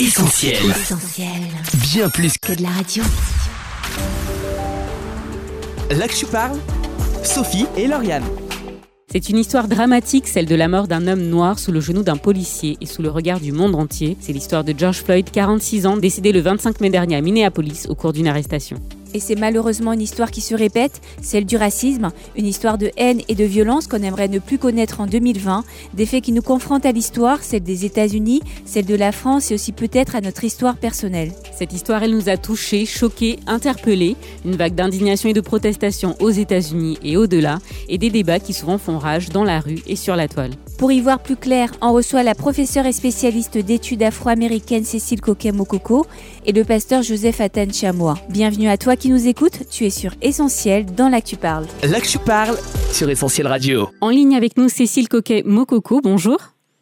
Essentiel. Bien plus que de la radio. Là que je parle, Sophie et Lauriane. C'est une histoire dramatique, celle de la mort d'un homme noir sous le genou d'un policier et sous le regard du monde entier. C'est l'histoire de George Floyd, 46 ans, décédé le 25 mai dernier à Minneapolis au cours d'une arrestation. Et c'est malheureusement une histoire qui se répète, celle du racisme, une histoire de haine et de violence qu'on aimerait ne plus connaître en 2020, des faits qui nous confrontent à l'histoire, celle des États-Unis, celle de la France et aussi peut-être à notre histoire personnelle. Cette histoire, elle nous a touchés, choqués, interpellés, une vague d'indignation et de protestation aux États-Unis et au-delà, et des débats qui souvent font rage dans la rue et sur la toile. Pour y voir plus clair, on reçoit la professeure et spécialiste d'études afro-américaines Cécile Coquet-Mokoko et le pasteur Joseph Atten Chamois. Bienvenue à toi qui nous écoute, tu es sur Essentiel dans l'Actu Parle. L'Actu Parle sur Essentiel Radio. En ligne avec nous, Cécile Coquet-Mokoko, bonjour.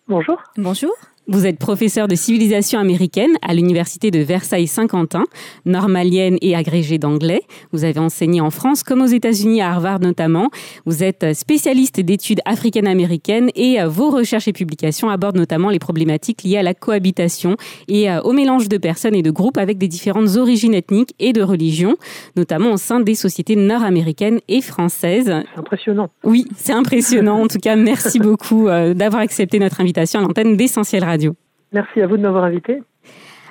Bonjour. Bonjour. Vous êtes professeur de civilisation américaine à l'université de Versailles-Saint-Quentin, normalienne et agrégée d'anglais. Vous avez enseigné en France comme aux États-Unis, à Harvard notamment. Vous êtes spécialiste d'études africaines-américaines et euh, vos recherches et publications abordent notamment les problématiques liées à la cohabitation et euh, au mélange de personnes et de groupes avec des différentes origines ethniques et de religions, notamment au sein des sociétés nord-américaines et françaises. C'est impressionnant. Oui, c'est impressionnant. En tout cas, merci beaucoup euh, d'avoir accepté notre invitation à l'antenne d'Essentiel Radio. Merci à vous de m'avoir invité.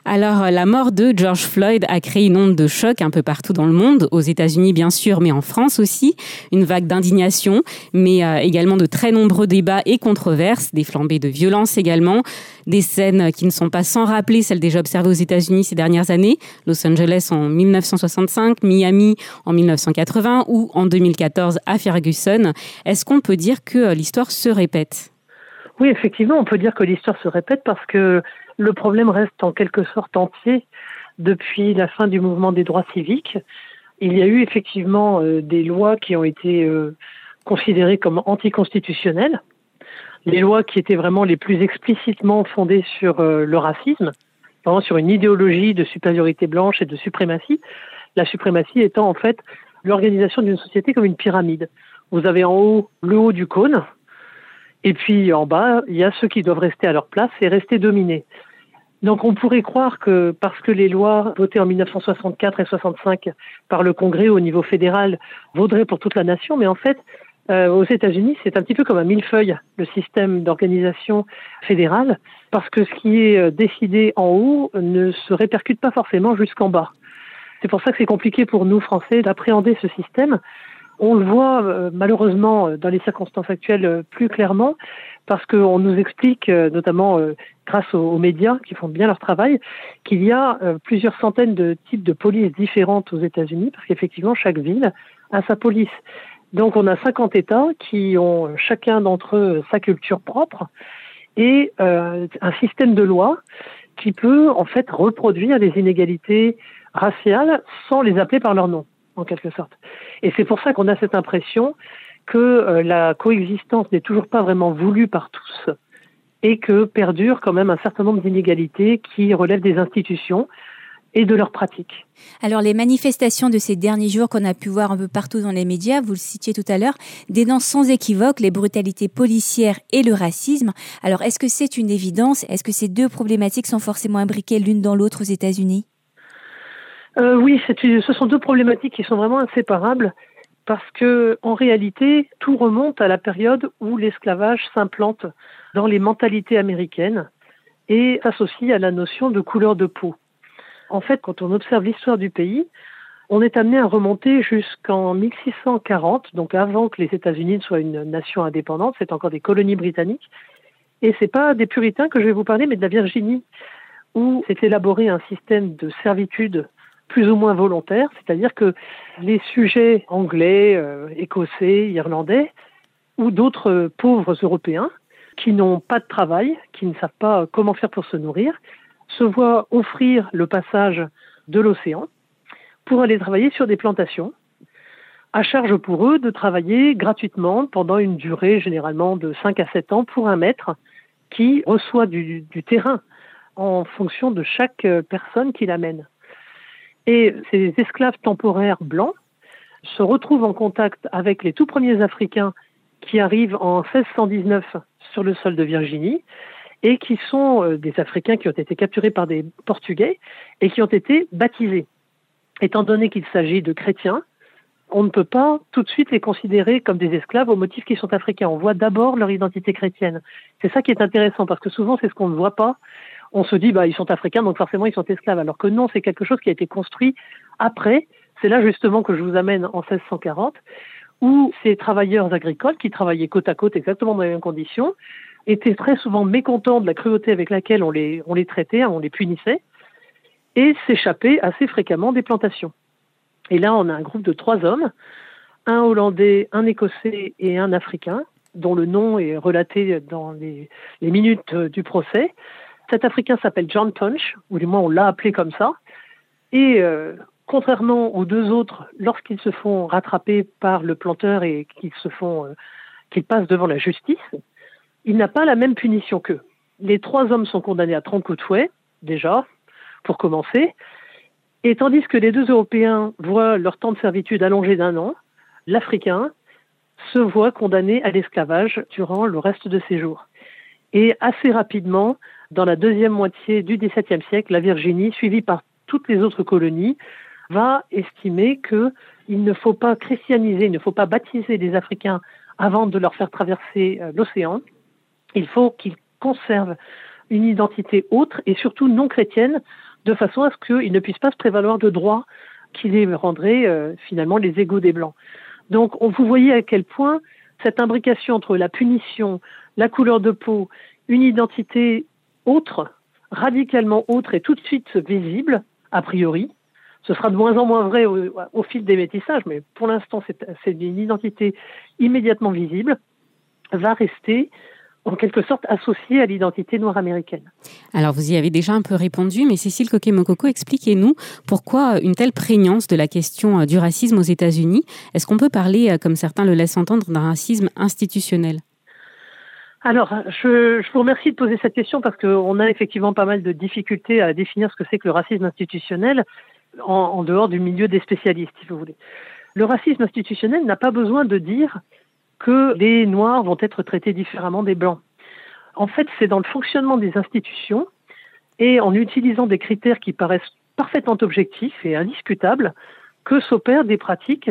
Alors, la mort de George Floyd a créé une onde de choc un peu partout dans le monde, aux États-Unis bien sûr, mais en France aussi. Une vague d'indignation, mais euh, également de très nombreux débats et controverses, des flambées de violence également, des scènes qui ne sont pas sans rappeler celles déjà observées aux États-Unis ces dernières années, Los Angeles en 1965, Miami en 1980 ou en 2014 à Ferguson. Est-ce qu'on peut dire que euh, l'histoire se répète? Oui, effectivement, on peut dire que l'histoire se répète parce que le problème reste en quelque sorte entier depuis la fin du mouvement des droits civiques. Il y a eu effectivement euh, des lois qui ont été euh, considérées comme anticonstitutionnelles, les lois qui étaient vraiment les plus explicitement fondées sur euh, le racisme, sur une idéologie de supériorité blanche et de suprématie. La suprématie étant en fait l'organisation d'une société comme une pyramide. Vous avez en haut le haut du cône, et puis en bas, il y a ceux qui doivent rester à leur place et rester dominés. Donc on pourrait croire que parce que les lois votées en 1964 et 65 par le Congrès au niveau fédéral vaudraient pour toute la nation, mais en fait, euh, aux États-Unis, c'est un petit peu comme un millefeuille, le système d'organisation fédérale, parce que ce qui est euh, décidé en haut ne se répercute pas forcément jusqu'en bas. C'est pour ça que c'est compliqué pour nous, Français, d'appréhender ce système, on le voit euh, malheureusement euh, dans les circonstances actuelles euh, plus clairement parce qu'on nous explique, notamment grâce aux, médias qui font bien leur travail, qu'il y a plusieurs centaines de types de polices différentes aux États-Unis parce qu'effectivement chaque ville a sa police. Donc on a 50 États qui ont chacun d'entre eux sa culture propre et un système de loi qui peut en fait reproduire les inégalités raciales sans les appeler par leur nom en quelque sorte. Et c'est pour ça qu'on a cette impression que euh, la coexistence n'est toujours pas vraiment voulue par tous et que perdure quand même un certain nombre d'inégalités qui relèvent des institutions et de leurs pratiques. Alors les manifestations de ces derniers jours qu'on a pu voir un peu partout dans les médias, vous le citiez tout à l'heure, dénoncent sans équivoque les brutalités policières et le racisme. Alors est-ce que c'est une évidence? Est-ce que ces deux problématiques sont forcément imbriquées l'une dans l'autre aux États-Unis? Euh, oui, ce sont deux problématiques qui sont vraiment inséparables parce que en réalité, tout remonte à la période où l'esclavage s'implante dans les mentalités américaines et s'associe à la notion de couleur de peau. En fait, quand on observe l'histoire du pays, on est amené à remonter jusqu'en 1640, donc avant que les États-Unis ne soient une nation indépendante, c'est encore des colonies britanniques. Et c'est pas des puritains que je vais vous parler, mais de la Virginie, où s'est élaboré un système de servitude plus ou moins volontaire, c'est-à-dire que les sujets anglais, euh, écossais, irlandais ou d'autres pauvres Européens qui n'ont pas de travail, qui ne savent pas comment faire pour se nourrir, se voient offrir le passage de l'océan pour aller travailler sur des plantations, à charge pour eux de travailler gratuitement pendant une durée généralement de 5 à 7 ans pour un maître qui reçoit du, du terrain en fonction de chaque personne qui l'amène. Et ces esclaves temporaires blancs se retrouvent en contact avec les tout premiers Africains qui arrivent en 1619 sur le sol de Virginie et qui sont euh, des Africains qui ont été capturés par des Portugais et qui ont été baptisés. Étant donné qu'il s'agit de chrétiens, on ne peut pas tout de suite les considérer comme des esclaves au motif qu'ils sont africains. On voit d'abord leur identité chrétienne. C'est ça qui est intéressant parce que souvent c'est ce qu'on ne voit pas. On se dit bah ils sont africains donc forcément ils sont esclaves alors que non, c'est quelque chose qui a été construit après. C'est là justement que je vous amène en 1640 où ces travailleurs agricoles qui travaillaient côte à côte exactement dans les mêmes conditions étaient très souvent mécontents de la cruauté avec laquelle on les, on les traitait, on les punissait, et s'échappaient assez fréquemment des plantations. Et là, on a un groupe de trois hommes, un Hollandais, un Écossais et un Africain, dont le nom est relaté dans les, les minutes du procès. Cet Africain s'appelle John Punch, ou du moins on l'a appelé comme ça, et euh, contrairement aux deux autres, lorsqu'ils se font rattraper par le planteur et qu'ils se font, euh, qu'ils passent devant la justice, il n'a pas la même punition qu'eux. Les trois hommes sont condamnés à 30 coups de fouet, déjà, pour commencer, et tandis que les deux Européens voient leur temps de servitude allongé d'un an, l'Africain se voit condamné à l'esclavage durant le reste de ses jours. Et assez rapidement, dans la deuxième moitié du XVIIe siècle, la Virginie, suivie par toutes les autres colonies, va estimer qu'il ne faut pas christianiser, il ne faut pas baptiser les Africains avant de leur faire traverser euh, l'océan. Il faut qu'ils conservent une identité autre et surtout non chrétienne, de façon à ce qu'ils ne puissent pas se prévaloir de droits qui les rendraient euh, finalement les égaux des Blancs. Donc on, vous voyez à quel point cette imbrication entre la punition, la couleur de peau, une identité autre, radicalement autre et tout de suite visible, a priori, ce sera de moins en moins vrai au, fil des métissages, mais pour l'instant, c'est une identité immédiatement visible, va rester en quelque sorte associée à l'identité noire américaine. Alors vous y avez déjà un peu répondu, mais Cécile Coquet-Mokoko, expliquez-nous pourquoi une telle prégnance de la question euh, du racisme aux États-Unis. Est-ce qu'on peut parler, euh, comme certains le laissent entendre, d'un racisme institutionnel? Alors, je, je, vous remercie de poser cette question parce qu'on a effectivement pas mal de difficultés à définir ce que c'est que le racisme institutionnel en, dehors du milieu des spécialistes, si vous voulez. Le racisme institutionnel n'a pas besoin de dire que les Noirs vont être traités différemment des Blancs. En fait, c'est dans le fonctionnement des institutions et en utilisant des critères qui paraissent parfaitement objectifs et indiscutables que s'opèrent des pratiques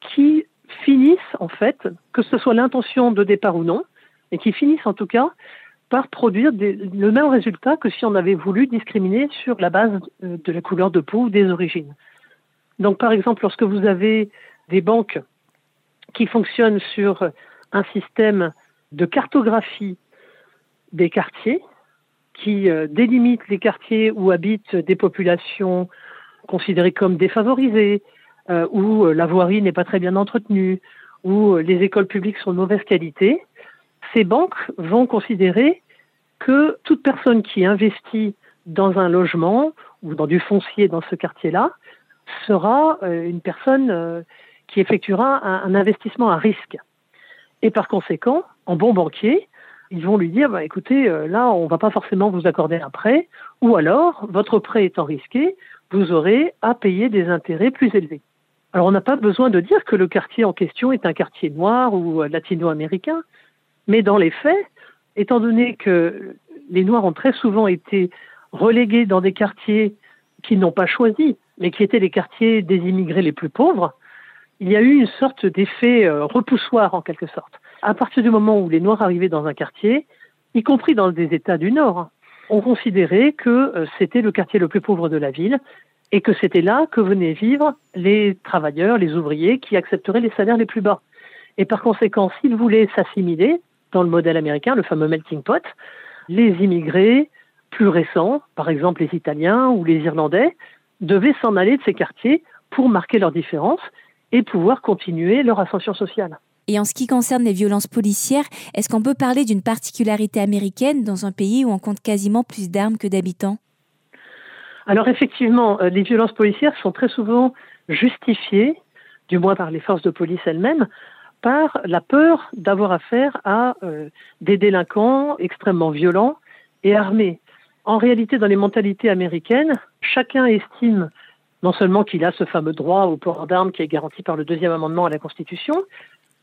qui finissent, en fait, que ce soit l'intention de départ ou non, et qui finissent en tout cas par produire le même résultat que si on avait voulu discriminer sur la base euh, de la couleur de peau ou des origines. Donc par exemple, lorsque vous avez des banques qui fonctionnent sur un système de cartographie des quartiers, qui euh, délimite les quartiers où habitent des populations considérées comme défavorisées, euh, où la voirie n'est pas très bien entretenue, où les écoles publiques sont de mauvaise qualité, ces banques vont considérer que toute personne qui investit dans un logement ou dans du foncier dans ce quartier-là sera euh, une personne euh, qui effectuera un, investissement à risque. Et par conséquent, en bon banquier, ils vont lui dire bah, écoutez, euh, là, on ne va pas forcément vous accorder un prêt, ou alors, votre prêt étant risqué, vous aurez à payer des intérêts plus élevés. Alors, on n'a pas besoin de dire que le quartier en question est un quartier noir ou latino-américain, mais dans les faits, étant donné que les Noirs ont très souvent été relégués dans des quartiers qu'ils n'ont pas choisis, mais qui étaient les quartiers des immigrés les plus pauvres, il y a eu une sorte d'effet euh, repoussoir en quelque sorte. À partir du moment où les Noirs arrivaient dans un quartier, y compris dans des États du Nord, on considérait que euh, c'était le quartier le plus pauvre de la ville et que c'était là que venaient vivre les travailleurs, les ouvriers qui accepteraient les salaires les plus bas. Et par conséquent, s'ils voulaient s'assimiler, dans le modèle américain, le fameux melting pot, les immigrés plus récents, par exemple les Italiens ou les Irlandais, devaient s'en aller de ces quartiers pour marquer leur différence et pouvoir continuer leur ascension sociale. Et en ce qui concerne les violences policières, est-ce qu'on peut parler d'une particularité américaine dans un pays où on compte quasiment plus d'armes que d'habitants? Alors effectivement, euh, les violences policières sont très souvent justifiées, du moins par les forces de police elles-mêmes, par la peur d'avoir affaire à euh, des délinquants extrêmement violents et armés. En réalité, dans les mentalités américaines, chacun estime non seulement qu'il a ce fameux droit au port d'armes qui est garanti par le deuxième amendement à la Constitution,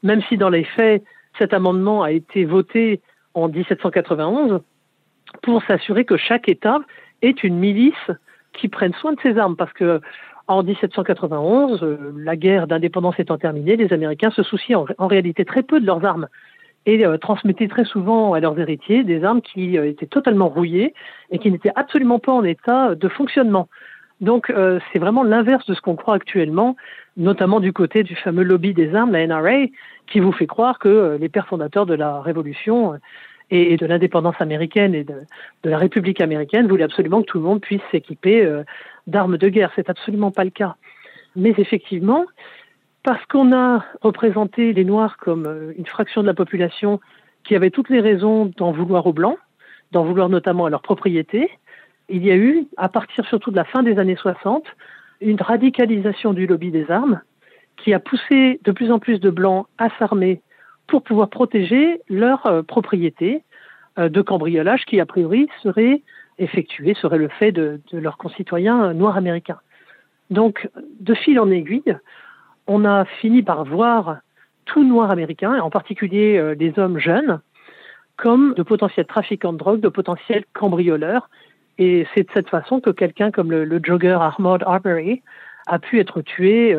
même si dans les faits, cet amendement a été voté en 1791, pour s'assurer que chaque État est une milice qui prenne soin de ses armes. Parce que en 1791, euh, la guerre d'indépendance étant terminée, les Américains se souciaient en, réalité très peu de leurs armes et euh, transmettaient très souvent à leurs héritiers des armes qui euh, étaient totalement rouillées et qui n'étaient absolument pas en état de fonctionnement. Donc c'est vraiment l'inverse de ce qu'on croit actuellement, notamment du côté du fameux lobby des armes, la NRA, qui vous fait croire que les pères fondateurs de la Révolution et, de l'indépendance américaine et de, la République américaine voulaient absolument que tout le monde puisse s'équiper euh, d'armes de guerre. C'est absolument pas le cas. Mais effectivement, parce qu'on a représenté les Noirs comme euh, une fraction de la population qui avait toutes les raisons d'en vouloir aux Blancs, d'en vouloir notamment à leur propriété, il y a eu, à partir surtout de la fin des années 60, une radicalisation du lobby des armes qui a poussé de plus en plus de Blancs à s'armer pour pouvoir protéger leur euh, propriété euh, de cambriolage qui, a priori, serait effectué, serait le fait de, leurs concitoyens euh, noirs américains. Donc, de fil en aiguille, on a fini par voir tout noir américain, et en particulier les hommes jeunes, comme de potentiels trafiquants de drogue, de potentiels cambrioleurs. Et c'est de cette façon que quelqu'un comme le, jogger Ahmad Arbery a pu être tué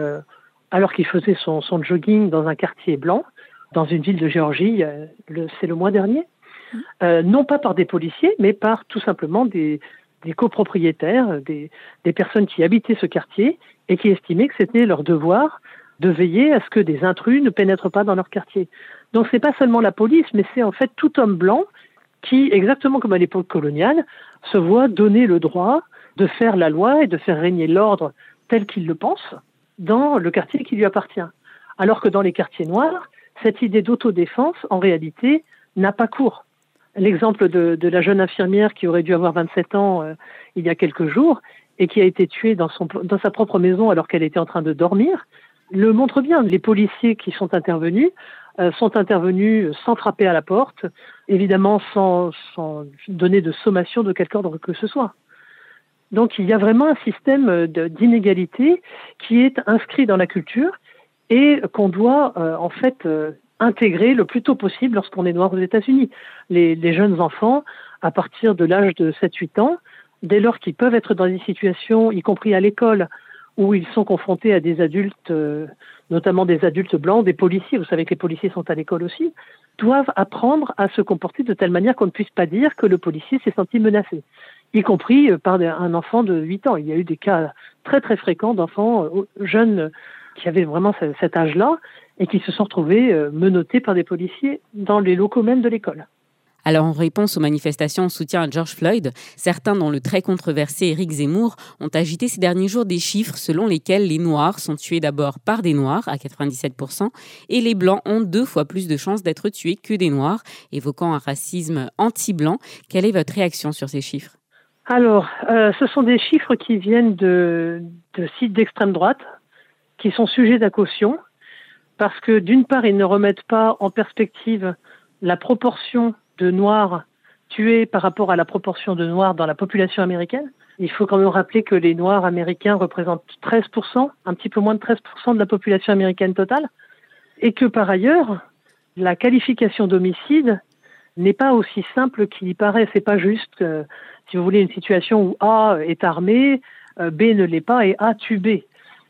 alors qu'il faisait son, jogging dans un quartier blanc dans une ville de Géorgie, c'est le mois dernier, euh, non pas par des policiers, mais par tout simplement des, copropriétaires, des, personnes qui habitaient ce quartier et qui estimaient que c'était leur devoir de veiller à ce que des intrus ne pénètrent pas dans leur quartier. Donc c'est pas seulement la police, mais c'est en fait tout homme blanc qui, exactement comme à l'époque coloniale, se voit donner le droit de faire la loi et de faire régner l'ordre tel qu'il le pense dans le quartier qui lui appartient. Alors que dans les quartiers noirs, cette idée d'autodéfense, en réalité, n'a pas cours. L'exemple de, la jeune infirmière qui aurait dû avoir 27 ans euh, il y a quelques jours et qui a été tuée dans, sa propre maison alors qu'elle était en train de dormir, le montre bien. Les policiers qui sont intervenus euh, sont intervenus sans frapper à la porte, évidemment sans, sans donner de sommation de quelque ordre que ce soit. Donc il y a vraiment un système d'inégalité qui est inscrit dans la culture et qu'on doit euh, en fait euh, intégrer le plus tôt possible lorsqu'on est noir aux États-Unis. Les, jeunes enfants, à partir de l'âge de 7-8 ans, dès lors qu'ils peuvent être dans des situations, y compris à l'école, où ils sont confrontés à des adultes, euh, notamment des adultes blancs, des policiers, vous savez que les policiers sont à l'école aussi, doivent apprendre à se comporter de telle manière qu'on ne puisse pas dire que le policier s'est senti menacé, y compris par un enfant de 8 ans. Il y a eu des cas très très fréquents d'enfants jeunes qui avaient vraiment cet âge-là et qui se sont retrouvés euh, menottés par des policiers dans les locaux même de l'école. Alors en réponse aux manifestations en soutien à George Floyd, certains, dont le très controversé Eric Zemmour, ont agité ces derniers jours des chiffres selon lesquels les Noirs sont tués d'abord par des Noirs à 97% et les Blancs ont deux fois plus de chances d'être tués que des Noirs, évoquant un racisme anti-blanc. Quelle est votre réaction sur ces chiffres? Alors, euh, ce sont des chiffres qui viennent de, de sites d'extrême droite, qui sont sujets à caution, parce que d'une part, ils ne remettent pas en perspective la proportion de Noirs tués par rapport à la proportion de Noirs dans la population américaine. Il faut quand même rappeler que les Noirs américains représentent 13%, un petit peu moins de 13% de la population américaine totale, et que par ailleurs, la qualification d'homicide n'est pas aussi simple qu'il y paraît. C'est pas juste, euh, si vous voulez, une situation où A est armé, euh, B ne l'est pas et A tue B.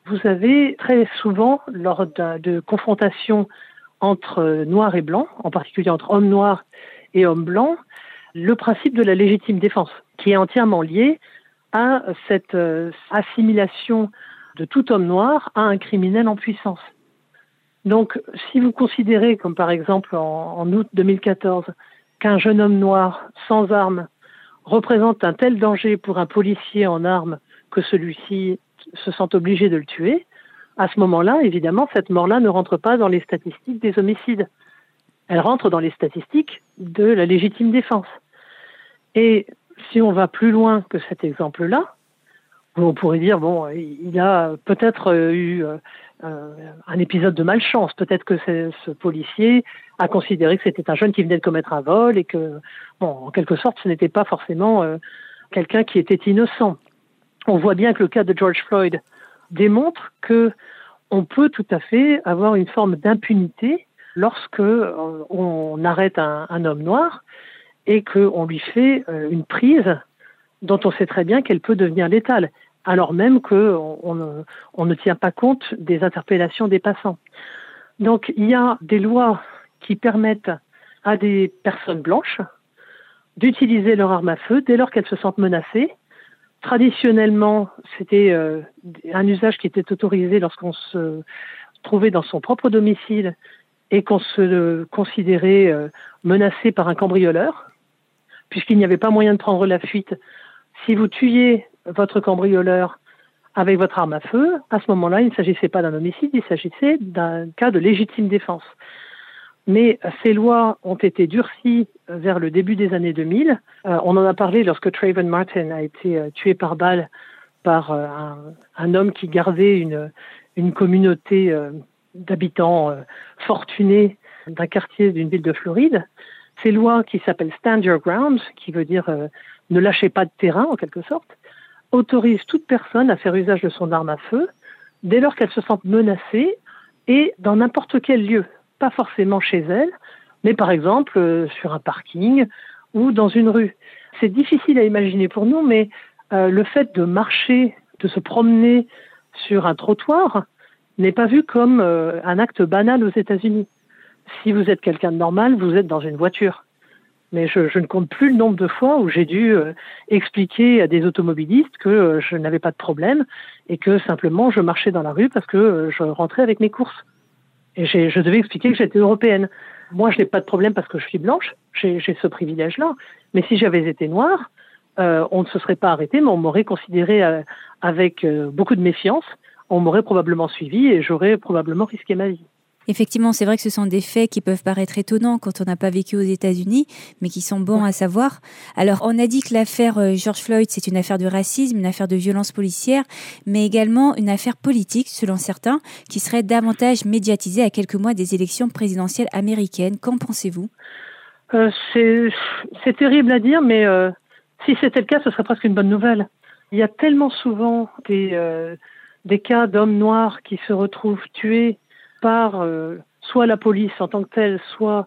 Vous avez très souvent, lors de, confrontations entre noirs et blancs, en particulier entre hommes noirs et hommes blancs, le principe de la légitime défense, qui est entièrement lié à cette euh, assimilation de tout homme noir à un criminel en puissance. Donc, si vous considérez, comme par exemple en, en août 2014, qu'un jeune homme noir sans armes représente un tel danger pour un policier en armes que celui-ci se sentent obligés de le tuer, à ce moment-là, évidemment, cette mort-là ne rentre pas dans les statistiques des homicides. Elle rentre dans les statistiques de la légitime défense. Et si on va plus loin que cet exemple-là, on pourrait dire, bon, il a peut-être eu euh, un épisode de malchance. Peut-être que ce policier a considéré que c'était un jeune qui venait de commettre un vol et que, bon, en quelque sorte, ce n'était pas forcément euh, quelqu'un qui était innocent on voit bien que le cas de George Floyd démontre que on peut tout à fait avoir une forme d'impunité lorsque euh, on arrête un, homme noir et qu'on lui fait euh, une prise dont on sait très bien qu'elle peut devenir létale, alors même qu'on on, on ne tient pas compte des interpellations des passants. Donc il y a des lois qui permettent à des personnes blanches d'utiliser leur arme à feu dès lors qu'elles se sentent menacées. Traditionnellement, c'était euh, un usage qui était autorisé lorsqu'on se trouvait dans son propre domicile et qu'on se considérait euh, menacé par un cambrioleur, puisqu'il n'y avait pas moyen de prendre la fuite. Si vous tuiez votre cambrioleur avec votre arme à feu, à ce moment-là, il ne s'agissait pas d'un homicide, il s'agissait d'un cas de légitime défense. Mais ces lois ont été durcies vers le début des années 2000. Euh, on en a parlé lorsque Trayvon Martin a été euh, tué par balle par euh, un, un, homme qui gardait une, une communauté d'habitants fortunés d'un quartier d'une ville de Floride. Ces lois qui s'appellent Stand Your Ground, qui veut dire ne lâchez pas de terrain en quelque sorte, autorisent toute personne à faire usage de son arme à feu dès lors qu'elle se sent menacée et dans n'importe quel lieu pas forcément chez elle, mais par exemple euh, sur un parking ou dans une rue. C'est difficile à imaginer pour nous, mais euh, le fait de marcher, de se promener sur un trottoir n'est pas vu comme euh, un acte banal aux États-Unis. Si vous êtes quelqu'un de normal, vous êtes dans une voiture. Mais je, ne compte plus le nombre de fois où j'ai dû expliquer à des automobilistes que je n'avais pas de problème et que simplement je marchais dans la rue parce que je rentrais avec mes courses. Et je devais expliquer que j'étais européenne. Moi, je n'ai pas de problème parce que je suis blanche, j'ai ce privilège-là. Mais si j'avais été noire, euh, on ne se serait pas arrêté, mais on m'aurait considéré euh, avec euh, beaucoup de méfiance. On m'aurait probablement suivi et j'aurais probablement risqué ma vie. Effectivement, c'est vrai que ce sont des faits qui peuvent paraître étonnants quand on n'a pas vécu aux États-Unis, mais qui sont bons à savoir. Alors, on a dit que l'affaire euh, George Floyd, c'est une affaire de racisme, une affaire de violence policière, mais également une affaire politique, selon certains, qui serait davantage médiatisée à quelques mois des élections présidentielles américaines. Qu'en pensez-vous? Euh, C'est terrible à dire, mais euh, si c'était le cas, ce serait presque une bonne nouvelle. Il y a tellement souvent des, euh, des cas d'hommes noirs qui se retrouvent tués par euh, soit la police en tant que telle, soit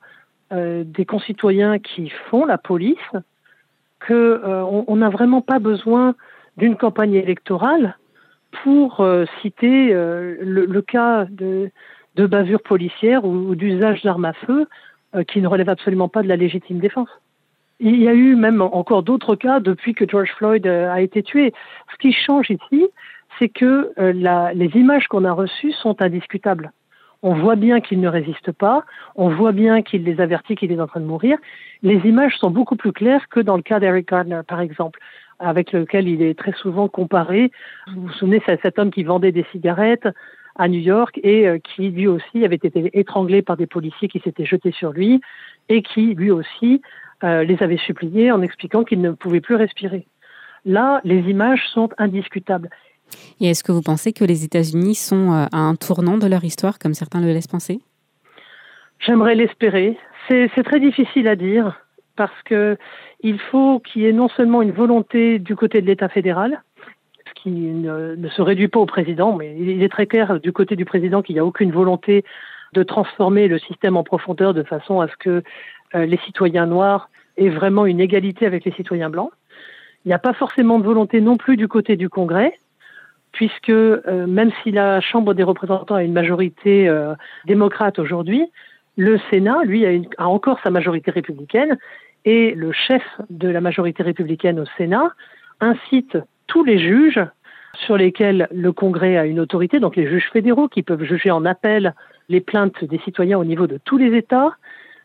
euh, des concitoyens qui font la police, qu'on euh, n'a vraiment pas besoin d'une campagne électorale pour citer le, cas de, de bavure policière ou, d'usage d'armes à feu qui ne relève absolument pas de la légitime défense. Il y a eu même encore d'autres cas depuis que George Floyd a été tué. Ce qui change ici, c'est que les images qu'on a reçues sont indiscutables. On voit bien qu'il ne résiste pas, on voit bien qu'il les avertit qu'il est en train de mourir. Les images sont beaucoup plus claires que dans le cas d'Eric Gardner, par exemple, avec lequel il est très souvent comparé. Vous vous souvenez, cet homme qui vendait des cigarettes à New York et euh, qui lui aussi avait été étranglé par des policiers qui s'étaient jetés sur lui et qui lui aussi euh, les avait suppliés en expliquant qu'il ne pouvait plus respirer. Là, les images sont indiscutables. Et est-ce que vous pensez que les États-Unis sont euh, à un tournant de leur histoire, comme certains le laissent penser? J'aimerais l'espérer. C'est très difficile à dire parce que il faut qu'il y ait non seulement une volonté du côté de l'État fédéral, ce qui ne, se réduit pas au président, mais il est très clair du côté du président qu'il n'y a aucune volonté de transformer le système en profondeur de façon à ce que euh, les citoyens noirs aient vraiment une égalité avec les citoyens blancs. Il n'y a pas forcément de volonté non plus du côté du Congrès, puisque euh, même si la Chambre des représentants a une majorité euh, démocrate aujourd'hui, le Sénat, lui, a, a, encore sa majorité républicaine, et le chef de la majorité républicaine au Sénat incite tous les juges sur lesquels le Congrès a une autorité, donc les juges fédéraux qui peuvent juger en appel les plaintes des citoyens au niveau de tous les États,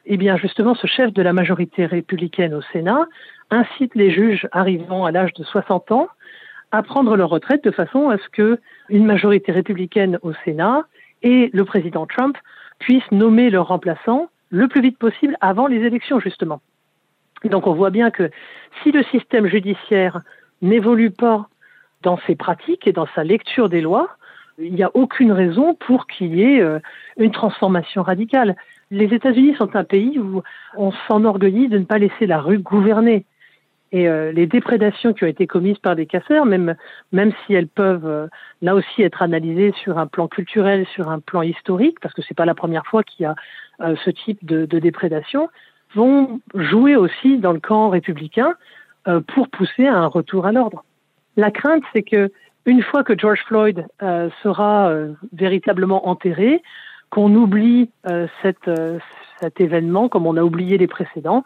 eh bien justement ce chef de la majorité républicaine au Sénat incite les juges arrivant à l'âge de 60 ans à prendre leur retraite de façon à ce que une majorité républicaine au Sénat et le président Trump puissent nommer leur remplaçant le plus vite possible avant les élections, justement. Donc on voit bien que si le système judiciaire n'évolue pas dans ses pratiques et dans sa lecture des lois, il n'y a aucune raison pour qu'il y ait euh, une transformation radicale. Les États-Unis sont un pays où on s'enorgueillit de ne pas laisser la rue gouverner. Et euh, les déprédations qui ont été commises par des casseurs, même, même si elles peuvent euh, là aussi être analysées sur un plan culturel, sur un plan historique, parce que c'est pas la première fois qu'il y a euh, ce type de, de, déprédation, vont jouer aussi dans le camp républicain euh, pour pousser à un retour à l'ordre. La crainte, c'est que une fois que George Floyd euh, sera euh, véritablement enterré, qu'on oublie cet événement comme on a oublié les précédents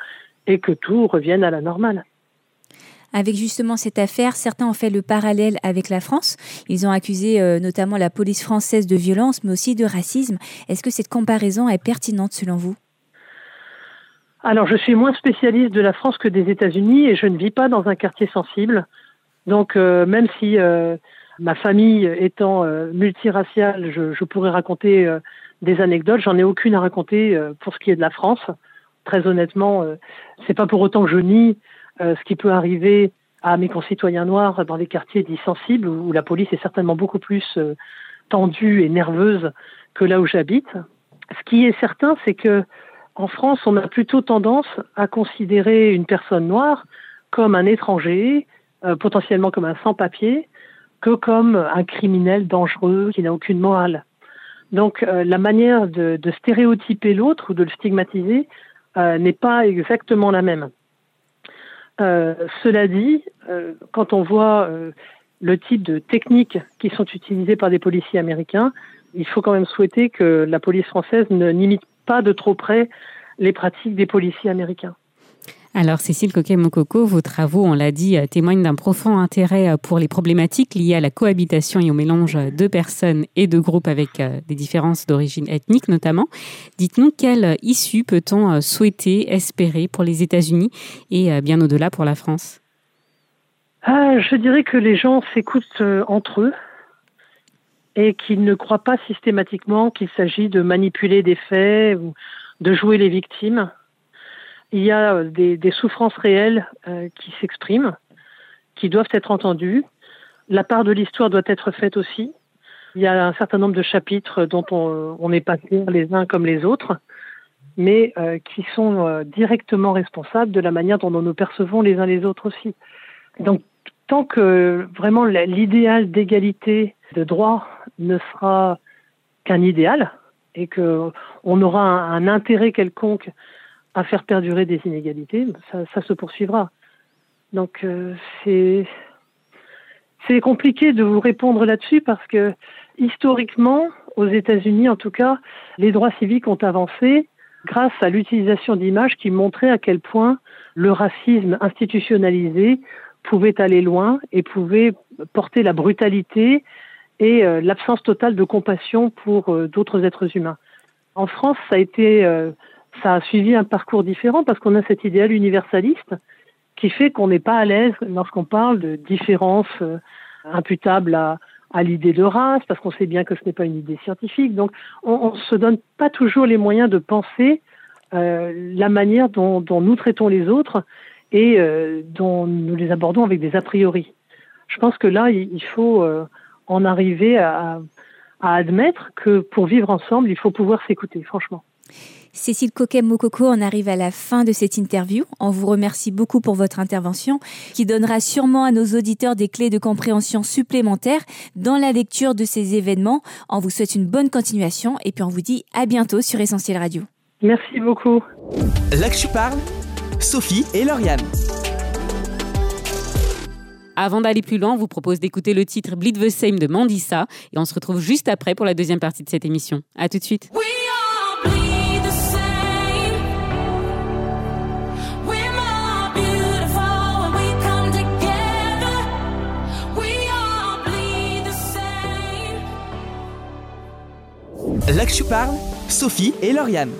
et que tout revienne à la normale. Avec justement cette affaire, certains ont fait le parallèle avec la France. Ils ont accusé notamment la police française de violence, mais aussi de racisme. Est-ce que cette comparaison est pertinente selon vous? Alors, je suis moins spécialiste de la France que des États-Unis et je ne vis pas dans un quartier sensible. Donc, euh, même si euh, ma famille étant euh, multiraciale, je, je, pourrais raconter des anecdotes, j'en ai aucune à raconter pour ce qui est de la France. Très honnêtement, c'est pas pour autant que je nie ce qui peut arriver à mes concitoyens noirs dans les quartiers dits sensibles où la police est certainement beaucoup plus tendue et nerveuse que là où j'habite. Ce qui est certain, c'est que en France, on a plutôt tendance à considérer une personne noire comme un étranger, euh, potentiellement comme un sans-papier, que comme un criminel dangereux qui n'a aucune morale. Donc euh, la manière de, stéréotyper l'autre ou de le stigmatiser euh, n'est pas exactement la même. Cela dit, quand on voit le type de techniques qui sont utilisées par des policiers américains, il faut quand même souhaiter que la police française ne n'imite pas de trop près les pratiques des policiers américains. Alors, Cécile Coquet-Mokoko, vos travaux, on l'a dit, euh, témoignent d'un profond intérêt euh, pour les problématiques liées à la cohabitation et au mélange de personnes et de groupes avec euh, des différences d'origine ethnique notamment. Dites-nous quelle issue peut-on souhaiter, espérer pour les États-Unis et bien au-delà pour la France? Ah, Je dirais que les gens s'écoutent entre eux et qu'ils ne croient pas systématiquement qu'il s'agit de manipuler des faits ou de jouer les victimes. Il y a euh, des, souffrances réelles euh, qui s'expriment, qui doivent être entendues. La part de l'histoire doit être faite aussi. Il y a un certain nombre de chapitres dont on n'est pas clair les uns comme les autres, mais euh, qui sont directement responsables de la manière dont nous percevons les uns les autres aussi. Donc, tant que vraiment l'idéal d'égalité de droit ne sera qu'un idéal et que on aura un, intérêt quelconque à faire perdurer des inégalités, ça, se poursuivra. Donc euh, c'est c'est compliqué de vous répondre là-dessus parce que historiquement, aux États-Unis en tout cas, les droits civiques ont avancé grâce à l'utilisation d'images qui montraient à quel point le racisme institutionnalisé pouvait aller loin et pouvait porter la brutalité et euh, l'absence totale de compassion pour euh, d'autres êtres humains. En France, ça a été, ça a suivi un parcours différent parce qu'on a cet idéal universaliste qui fait qu'on n'est pas à l'aise lorsqu'on parle de différences imputables à, à l'idée de race, parce qu'on sait bien que ce n'est pas une idée scientifique. Donc, on ne se donne pas toujours les moyens de penser la manière dont, dont, nous traitons les autres et dont nous les abordons avec des a priori. Je pense que là, il faut en arriver à, admettre que pour vivre ensemble, il faut pouvoir s'écouter, franchement. Cécile Coquet-Mokoko, on arrive à la fin de cette interview. On vous remercie beaucoup pour votre intervention qui donnera sûrement à nos auditeurs des clés de compréhension supplémentaires dans la lecture de ces événements. On vous souhaite une bonne continuation et puis on vous dit à bientôt sur Essentiel Radio. Merci beaucoup. Là que je parle, Sophie et Lauriane. Avant d'aller plus loin, on vous propose d'écouter le titre Bleed the Same de Mandisa et on se retrouve juste après pour la deuxième partie de cette émission. À tout de suite. Là que je parle, Sophie et Lauriane.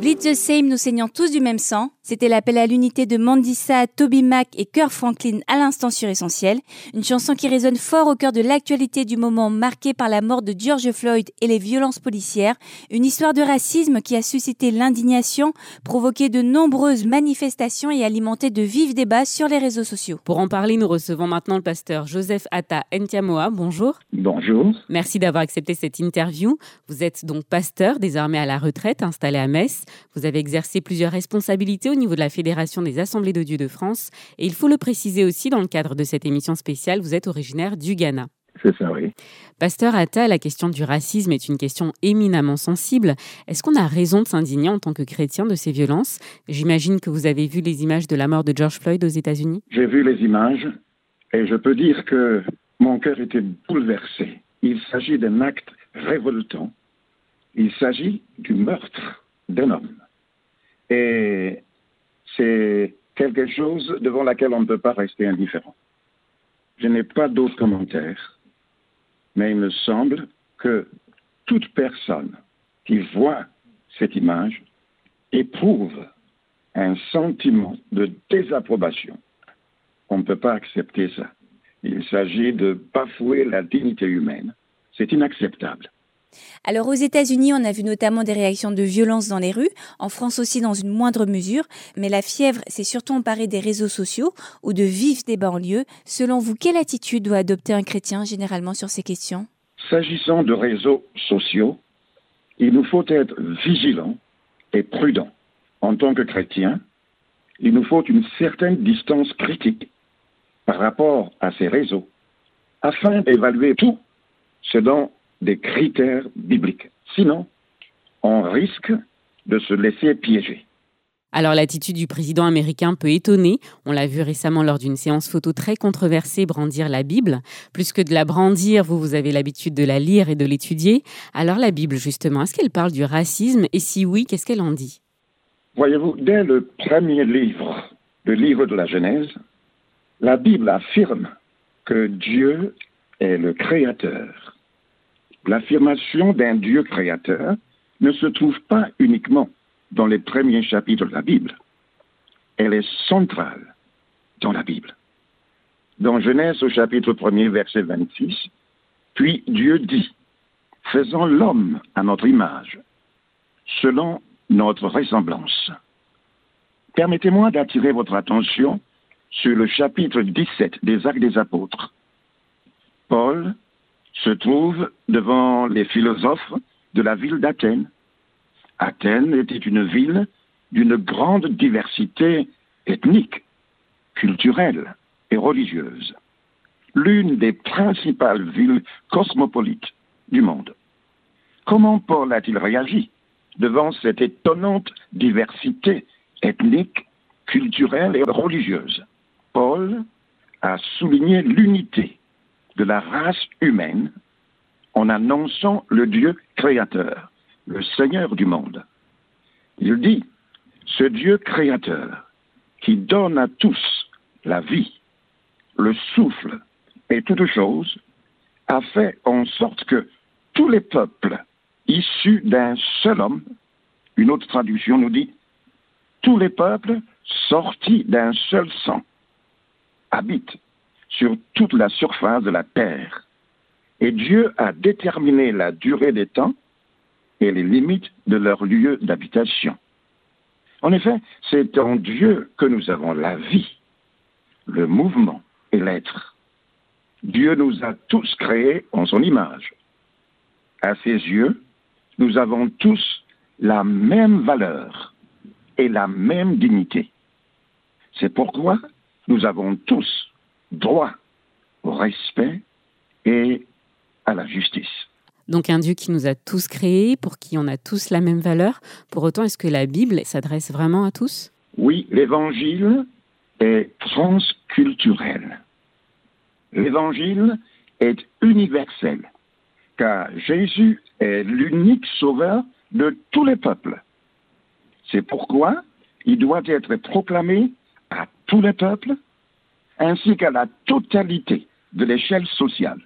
Bleed the Same, nous saignons tous du même sang. C'était l'appel à l'unité de Mandisa, Toby Mac et Kirk Franklin à l'instant sur Essentiel. Une chanson qui résonne fort au cœur de l'actualité du moment marqué par la mort de George Floyd et les violences policières. Une histoire de racisme qui a suscité l'indignation, provoqué de nombreuses manifestations et alimenté de vifs débats sur les réseaux sociaux. Pour en parler, nous recevons maintenant le pasteur Joseph Atta Ntiamoa. Bonjour. Bonjour. Merci d'avoir accepté cette interview. Vous êtes donc pasteur, désormais à la retraite, installé à Metz. Vous avez exercé plusieurs responsabilités au niveau de la Fédération des Assemblées de Dieu de France. Et il faut le préciser aussi, dans le cadre de cette émission spéciale, vous êtes originaire du Ghana. c'est ça, oui. Pasteur Atta, la question du racisme est une question éminemment sensible. Est-ce qu'on a raison de s'indigner en tant que chrétien de ces violences? J'imagine que vous avez vu les images de la mort de George Floyd aux États-Unis? J'ai vu les images et je peux dire que mon cœur était bouleversé. Il s'agit d'un acte révoltant. Il s'agit du meurtre d'un homme. Et c'est quelque chose devant laquelle on ne peut pas rester indifférent. Je n'ai pas d'autres commentaires, mais il me semble que toute personne qui voit cette image éprouve un sentiment de désapprobation. On ne peut pas accepter ça. Il s'agit de bafouer la dignité humaine. C'est inacceptable. Alors aux États-Unis, on a vu notamment des réactions de violence dans les rues, en France aussi dans une moindre mesure, mais la fièvre s'est surtout emparée des réseaux sociaux ou de vifs débats en lieu. Selon vous, quelle attitude doit adopter un chrétien généralement sur ces questions? S'agissant de réseaux sociaux, il nous faut être vigilants et prudents. En tant que chrétiens, il nous faut une certaine distance critique par rapport à ces réseaux afin d'évaluer tout selon des critères bibliques. Sinon, on risque de se laisser piéger. Alors l'attitude du président américain peut étonner. On l'a vu récemment lors d'une séance photo très controversée brandir la Bible. Plus que de la brandir, vous, vous avez l'habitude de la lire et de l'étudier. Alors la Bible, justement, est-ce qu'elle parle du racisme? Et si oui, qu'est-ce qu'elle en dit? Voyez-vous, dès le premier livre, le livre de la Genèse, la Bible affirme que Dieu est le créateur L'affirmation d'un Dieu créateur ne se trouve pas uniquement dans les premiers chapitres de la Bible. Elle est centrale dans la Bible. Dans Genèse au chapitre 1er, verset 26, puis Dieu dit, faisons l'homme à notre image, selon notre ressemblance. Permettez-moi d'attirer votre attention sur le chapitre 17 des Actes des Apôtres. Paul se trouve devant les philosophes de la ville d'Athènes. Athènes était une ville d'une grande diversité ethnique, culturelle et religieuse, l'une des principales villes cosmopolites du monde. Comment Paul a-t-il réagi devant cette étonnante diversité ethnique, culturelle et religieuse? Paul a souligné l'unité de la race humaine en annonçant le Dieu créateur, le Seigneur du monde. Il dit, ce Dieu créateur qui donne à tous la vie, le souffle et toutes choses, a fait en sorte que tous les peuples issus d'un seul homme, une autre traduction nous dit, tous les peuples sortis d'un seul sang, habitent sur toute la surface de la terre. Et Dieu a déterminé la durée des temps et les limites de leur lieu d'habitation. En effet, c'est en Dieu que nous avons la vie, le mouvement et l'être. Dieu nous a tous créés en son image. À ses yeux, nous avons tous la même valeur et la même dignité. C'est pourquoi nous avons tous droit au respect et à la justice. Donc un Dieu qui nous a tous créés, pour qui on a tous la même valeur. Pour autant, est-ce que la Bible s'adresse vraiment à tous? Oui, l'Évangile est transculturel. L'Évangile est universel, car Jésus est l'unique sauveur de tous les peuples. C'est pourquoi il doit être proclamé à tous les peuples ainsi qu'à la totalité de l'échelle sociale,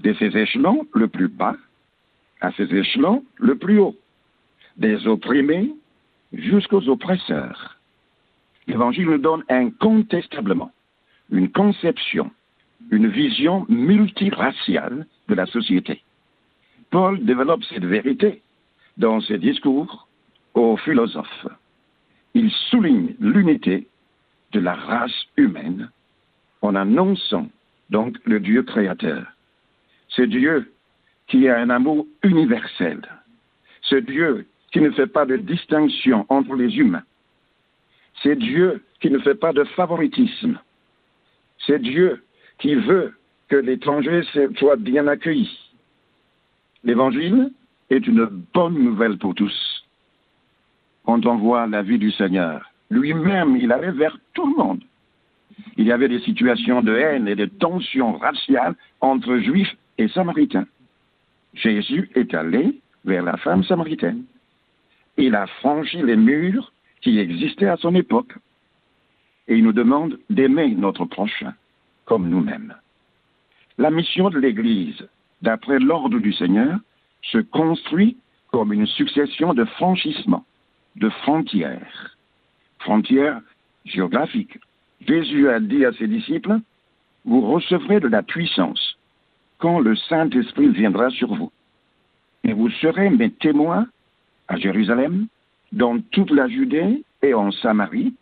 de ses échelons le plus bas à ses échelons le plus haut, des opprimés jusqu'aux oppresseurs. L'Évangile nous donne incontestablement une conception, une vision multiraciale de la société. Paul développe cette vérité dans ses discours aux philosophes. Il souligne l'unité de la race humaine en annonçant donc le Dieu créateur. Ce Dieu qui a un amour universel. Ce Dieu qui ne fait pas de distinction entre les humains. C'est Dieu qui ne fait pas de favoritisme. C'est Dieu qui veut que l'étranger soit bien accueilli. L'évangile est une bonne nouvelle pour tous. Quand on voit la vie du Seigneur, lui-même, il allait vers tout le monde. Il y avait des situations de haine et de tensions raciales entre juifs et samaritains. Jésus est allé vers la femme samaritaine. Il a franchi les murs qui existaient à son époque. Et il nous demande d'aimer notre prochain comme nous-mêmes. La mission de l'Église, d'après l'ordre du Seigneur, se construit comme une succession de franchissements, de frontières. Frontières géographiques. Jésus a dit à ses disciples, vous recevrez de la puissance quand le Saint-Esprit viendra sur vous. Et vous serez mes témoins à Jérusalem, dans toute la Judée et en Samarie,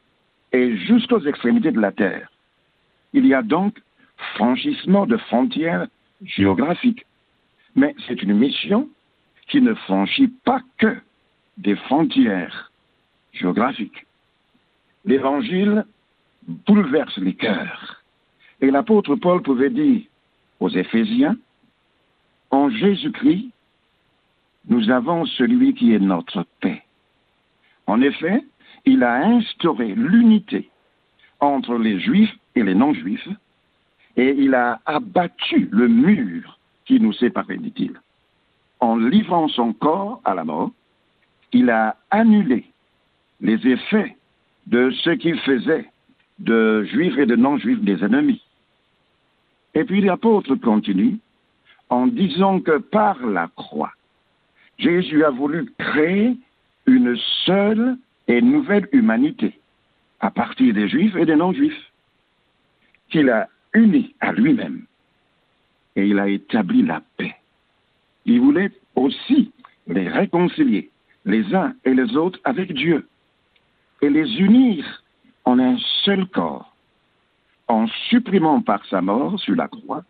et jusqu'aux extrémités de la terre. Il y a donc franchissement de frontières géographiques. Mais c'est une mission qui ne franchit pas que des frontières géographiques. L'évangile bouleverse les cœurs. Et l'apôtre Paul pouvait dire aux Éphésiens, en Jésus-Christ, nous avons celui qui est notre paix. En effet, il a instauré l'unité entre les Juifs et les non-Juifs, et il a abattu le mur qui nous séparait, dit-il. En livrant son corps à la mort, il a annulé les effets de ce qu'il faisait de juifs et de non-juifs des ennemis. Et puis l'apôtre continue en disant que par la croix, Jésus a voulu créer une seule et nouvelle humanité à partir des juifs et des non-juifs, qu'il a unis à lui-même et il a établi la paix. Il voulait aussi les réconcilier les uns et les autres avec Dieu et les unir en un seul corps en supprimant par sa mort sur la croix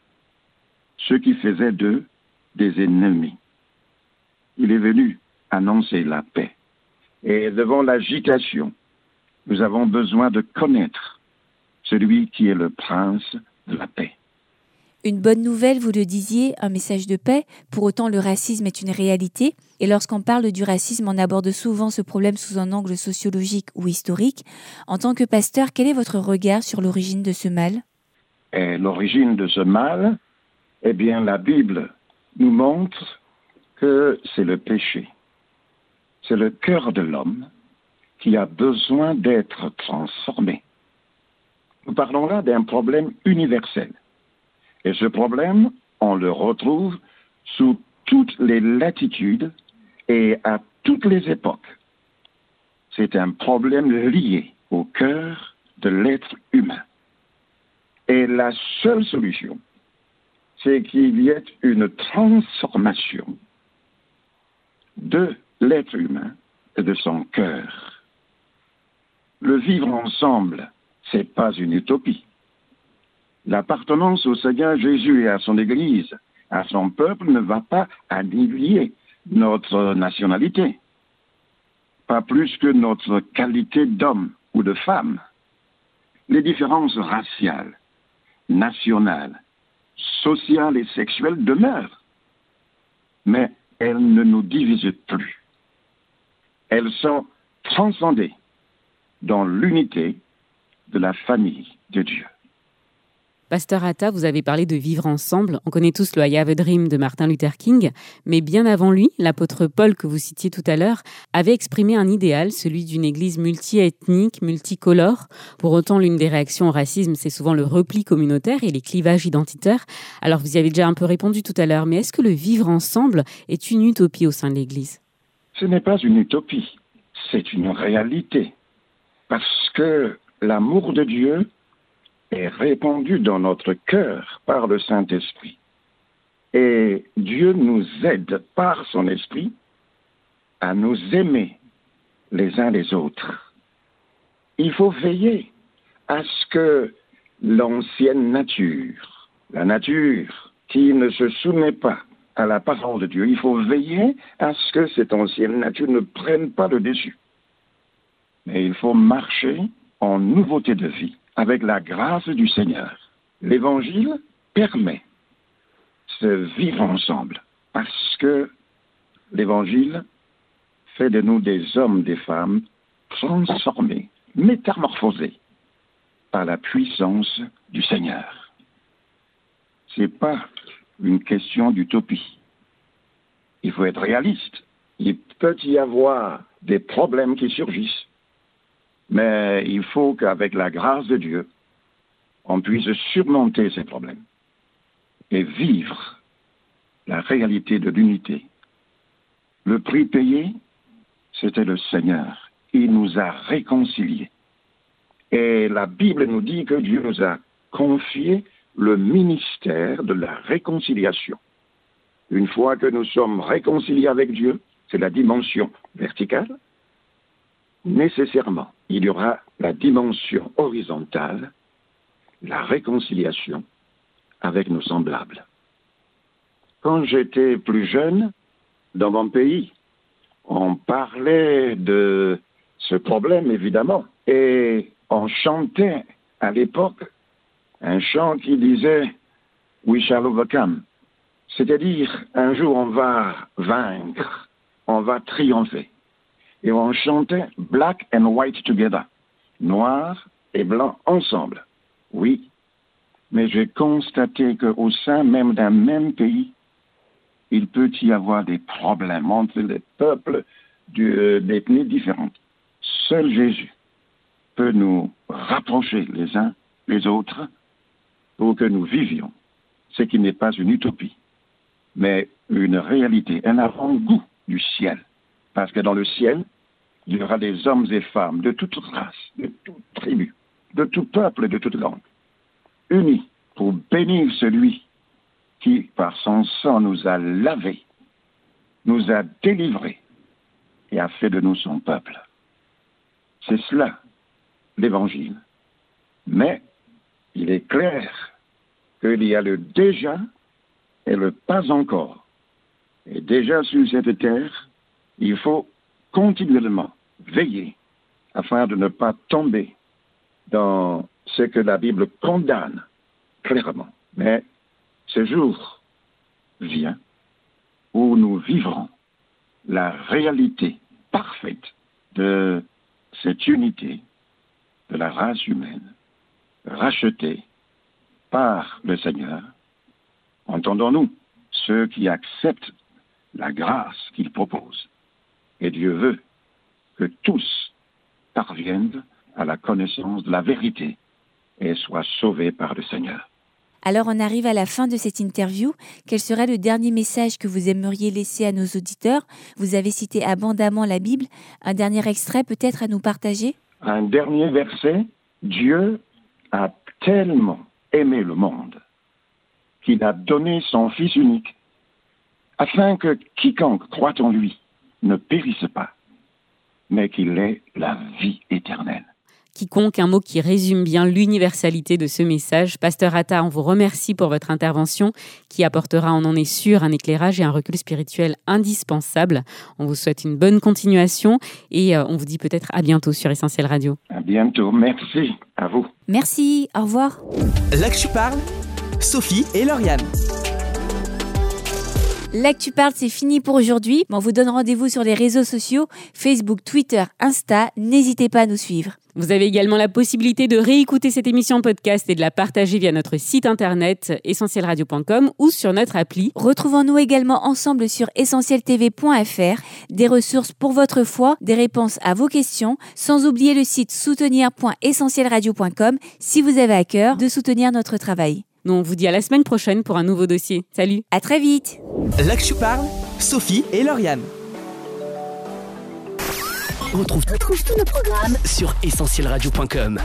ce qui faisait d'eux des ennemis. Il est venu annoncer la paix. Et devant l'agitation, nous avons besoin de connaître celui qui est le prince de la paix. Une bonne nouvelle, vous le disiez, un message de paix. Pour autant, le racisme est une réalité. Et lorsqu'on parle du racisme, on aborde souvent ce problème sous un angle sociologique ou historique. En tant que pasteur, quel est votre regard sur l'origine de ce mal? L'origine de ce mal, eh bien, la Bible nous montre que c'est le péché. C'est le cœur de l'homme qui a besoin d'être transformé. Nous parlons là d'un problème universel. Et ce problème, on le retrouve sous toutes les latitudes et à toutes les époques. C'est un problème lié au cœur de l'être humain. Et la seule solution, c'est qu'il y ait une transformation de l'être humain et de son cœur. Le vivre ensemble, c'est pas une utopie. L'appartenance au Seigneur Jésus et à son Église, à son peuple, ne va pas annihiler notre nationalité, pas plus que notre qualité d'homme ou de femme. Les différences raciales, nationales, sociales et sexuelles demeurent, mais elles ne nous divisent plus. Elles sont transcendées dans l'unité de la famille de Dieu. Pasteur Atta, vous avez parlé de vivre ensemble. On connaît tous le I Have a Dream de Martin Luther King, mais bien avant lui, l'apôtre Paul que vous citiez tout à l'heure avait exprimé un idéal, celui d'une église multiethnique, multicolore. Pour autant, l'une des réactions au racisme, c'est souvent le repli communautaire et les clivages identitaires. Alors vous y avez déjà un peu répondu tout à l'heure, mais est-ce que le vivre ensemble est une utopie au sein de l'église? Ce n'est pas une utopie, c'est une réalité. Parce que l'amour de Dieu est répandu dans notre cœur par le Saint-Esprit. Et Dieu nous aide par son Esprit à nous aimer les uns les autres. Il faut veiller à ce que l'ancienne nature, la nature qui ne se soumet pas à la parole de Dieu, il faut veiller à ce que cette ancienne nature ne prenne pas le dessus. Mais il faut marcher en nouveauté de vie avec la grâce du Seigneur. L'Évangile permet se vivre ensemble. Parce que l'Évangile fait de nous des hommes, des femmes transformés, métamorphosés par la puissance du Seigneur. Ce n'est pas une question d'utopie. Il faut être réaliste. Il peut y avoir des problèmes qui surgissent, mais il faut qu'avec la grâce de Dieu, on puisse surmonter ces problèmes et vivre la réalité de l'unité. Le prix payé, c'était le Seigneur. Il nous a réconciliés. Et la Bible nous dit que Dieu nous a confié le ministère de la réconciliation. Une fois que nous sommes réconciliés avec Dieu, c'est la dimension verticale, nécessairement, il y aura la dimension horizontale, la réconciliation avec nos semblables. Quand j'étais plus jeune, dans mon pays, on parlait de ce problème, évidemment, et on chantait à l'époque un chant qui disait We shall overcome. C'est-à-dire, un jour on va vaincre, on va triompher. Et on chantait Black and White Together, noir et blanc ensemble. Oui, mais j'ai constaté qu'au sein même d'un même pays, il peut y avoir des problèmes entre les peuples d'ethnies différentes. Seul Jésus peut nous rapprocher les uns les autres pour que nous vivions ce qui n'est pas une utopie, mais une réalité, un avant-goût du ciel. Parce que dans le ciel, il y aura des hommes et femmes de toute race, de toute tribu, de tout peuple et de toute langue, unis pour bénir celui qui, par son sang, nous a lavés, nous a délivrés et a fait de nous son peuple. C'est cela, l'Évangile. Mais il est clair qu'il y a le déjà et le pas encore. Et déjà sur cette terre, il faut continuellement veiller afin de ne pas tomber dans ce que la Bible condamne clairement. Mais ce jour vient où nous vivrons la réalité parfaite de cette unité de la race humaine, rachetée par le Seigneur. Entendons-nous ceux qui acceptent la grâce qu'il propose. Et Dieu veut que tous parviennent à la connaissance de la vérité et soient sauvés par le Seigneur. Alors on arrive à la fin de cette interview. Quel serait le dernier message que vous aimeriez laisser à nos auditeurs? Vous avez cité abondamment la Bible. Un dernier extrait peut-être à nous partager? Un dernier verset. Dieu a tellement aimé le monde qu'il a donné son Fils unique afin que quiconque croit en lui ne périsse pas, mais qu'il ait la vie éternelle quiconque, un mot qui résume bien l'universalité de ce message. Pasteur Atta, on vous remercie pour votre intervention qui apportera, on en est sûr, un éclairage et un recul spirituel indispensable. On vous souhaite une bonne continuation et euh, on vous dit peut-être à bientôt sur Essentiel Radio. À bientôt, merci à vous. Merci, au revoir. Là que tu parles, Sophie et Lauriane. L'actu parle, c'est fini pour aujourd'hui. On vous donne rendez-vous sur les réseaux sociaux, Facebook, Twitter, Insta. N'hésitez pas à nous suivre. Vous avez également la possibilité de réécouter cette émission en podcast et de la partager via notre site internet essentielradio.com ou sur notre appli. Retrouvons-nous également ensemble sur essentieltv.fr, des ressources pour votre foi, des réponses à vos questions, sans oublier le site soutenir.essentielradio.com si vous avez à cœur de soutenir notre travail. Nous, on vous dit à la semaine prochaine pour un nouveau dossier. Salut À très vite Là que parle, Sophie et Lauriane. On retrouve, tous nos programmes sur essentielradio.com.